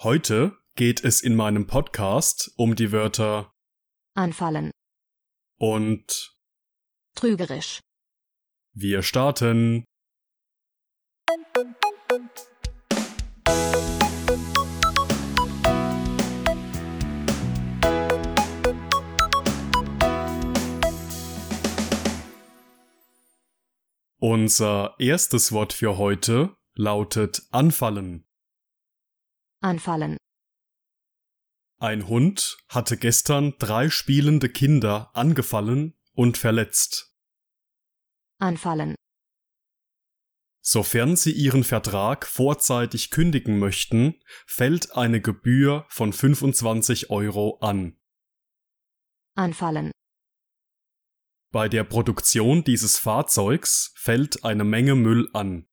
Heute geht es in meinem Podcast um die Wörter anfallen, und trügerisch, wir starten. Unser erstes Wort für heute lautet anfallen. Anfallen, Ein Hund hatte gestern drei spielende Kinder angefallen und verletzt. anfallen, Sofern Sie Ihren Vertrag vorzeitig kündigen möchten, fällt eine Gebühr von 25 Euro an. anfallen, Bei der Produktion dieses Fahrzeugs fällt eine Menge Müll an.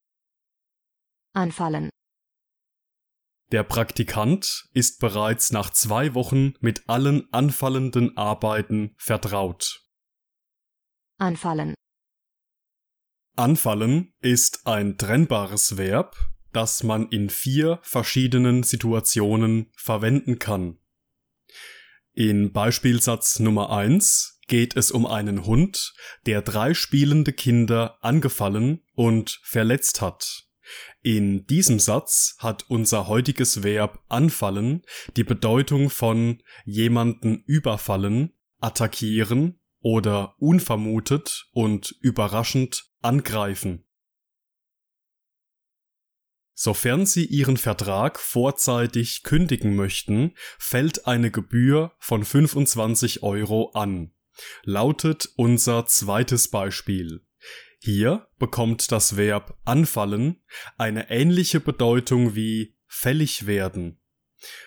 anfallen, Der Praktikant ist bereits nach zwei Wochen mit allen anfallenden Arbeiten vertraut. anfallen, Anfallen ist ein trennbares Verb, das man in vier verschiedenen Situationen verwenden kann. In Beispielsatz Nummer eins geht es um einen Hund, der drei spielende Kinder angefallen und verletzt hat. In diesem Satz hat unser heutiges Verb anfallen die Bedeutung von jemanden überfallen, attackieren oder unvermutet und überraschend angreifen. Sofern Sie Ihren Vertrag vorzeitig kündigen möchten, fällt eine Gebühr von 25 Euro an. Lautet unser zweites Beispiel. Hier bekommt das Verb anfallen eine ähnliche Bedeutung wie fällig werden.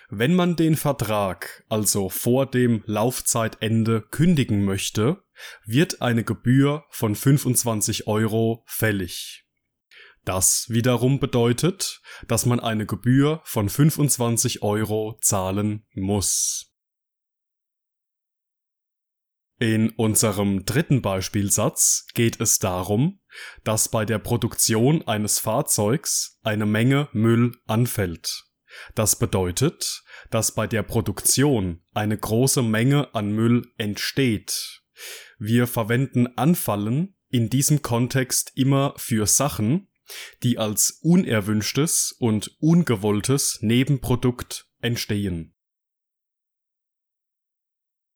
Wenn man den Vertrag also vor dem Laufzeitende kündigen möchte, wird eine Gebühr von 25 Euro fällig. Das wiederum bedeutet, dass man eine Gebühr von 25 Euro zahlen muss. In unserem dritten Beispielsatz geht es darum, dass bei der Produktion eines Fahrzeugs eine Menge Müll anfällt. Das bedeutet, dass bei der Produktion eine große Menge an Müll entsteht. Wir verwenden anfallen in diesem Kontext immer für Sachen, die als unerwünschtes und ungewolltes Nebenprodukt entstehen.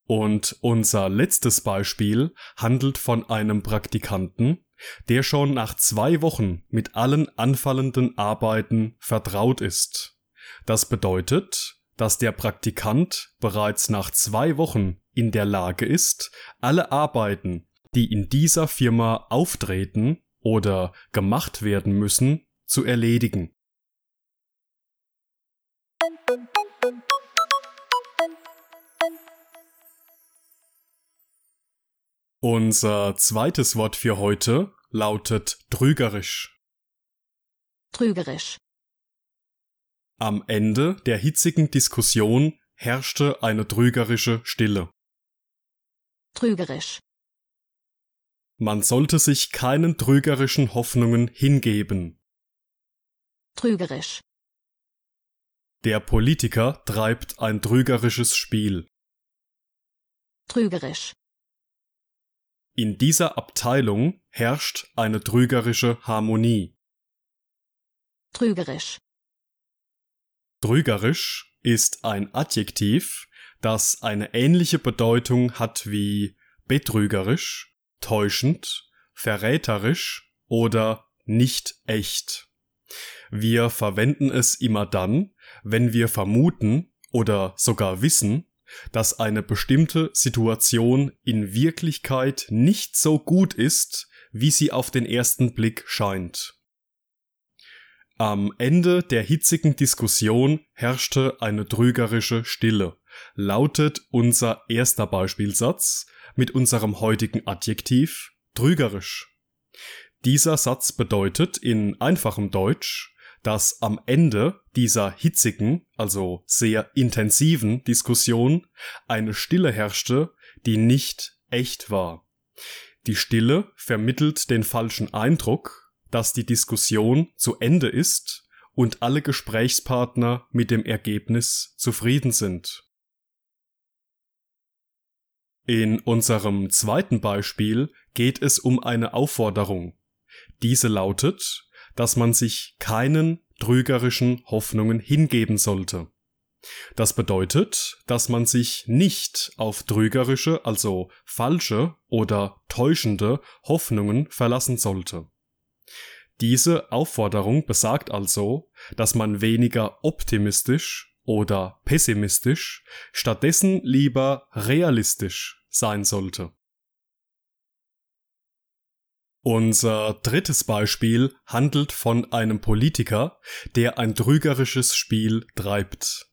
Und unser letztes Beispiel handelt von einem Praktikanten, der schon nach zwei Wochen mit allen anfallenden Arbeiten vertraut ist. Das bedeutet, dass der Praktikant bereits nach zwei Wochen in der Lage ist, alle Arbeiten, die in dieser Firma auftreten oder gemacht werden müssen, zu erledigen. Unser zweites Wort für heute lautet trügerisch. trügerisch, Am Ende der hitzigen Diskussion herrschte eine trügerische Stille. trügerisch, Man sollte sich keinen trügerischen Hoffnungen hingeben. trügerisch, Der Politiker treibt ein trügerisches Spiel. trügerisch, In dieser Abteilung herrscht eine trügerische Harmonie. trügerisch, Trügerisch ist ein Adjektiv, das eine ähnliche Bedeutung hat wie betrügerisch, täuschend, verräterisch oder nicht echt. Wir verwenden es immer dann, wenn wir vermuten oder sogar wissen, dass eine bestimmte Situation in Wirklichkeit nicht so gut ist, wie sie auf den ersten Blick scheint. Am Ende der hitzigen Diskussion herrschte eine trügerische Stille, lautet unser erster Beispielsatz mit unserem heutigen Adjektiv trügerisch. Dieser Satz bedeutet in einfachem Deutsch, dass am Ende dieser hitzigen, also sehr intensiven Diskussion eine Stille herrschte, die nicht echt war. Die Stille vermittelt den falschen Eindruck, dass die Diskussion zu Ende ist und alle Gesprächspartner mit dem Ergebnis zufrieden sind. In unserem zweiten Beispiel geht es um eine Aufforderung. Diese lautet, dass man sich keinen trügerischen Hoffnungen hingeben sollte. Das bedeutet, dass man sich nicht auf trügerische, also falsche oder täuschende Hoffnungen verlassen sollte. Diese Aufforderung besagt also, dass man weniger optimistisch oder pessimistisch, stattdessen lieber realistisch sein sollte. Unser drittes Beispiel handelt von einem Politiker, der ein trügerisches Spiel treibt.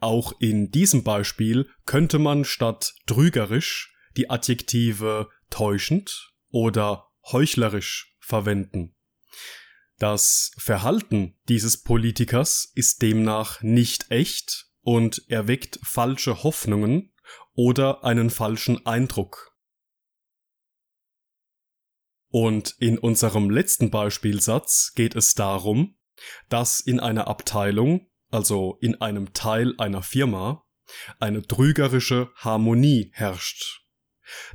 Auch in diesem Beispiel könnte man statt trügerisch die Adjektive täuschend oder heuchlerisch verwenden. Das Verhalten dieses Politikers ist demnach nicht echt und erweckt falsche Hoffnungen oder einen falschen Eindruck. Und in unserem letzten Beispielsatz geht es darum, dass in einer Abteilung, also in einem Teil einer Firma, eine trügerische Harmonie herrscht.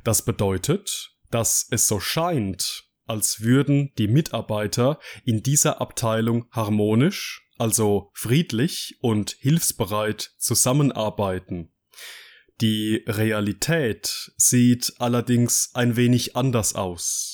Das bedeutet, dass es so scheint, als würden die Mitarbeiter in dieser Abteilung harmonisch, also friedlich und hilfsbereit zusammenarbeiten. Die Realität sieht allerdings ein wenig anders aus.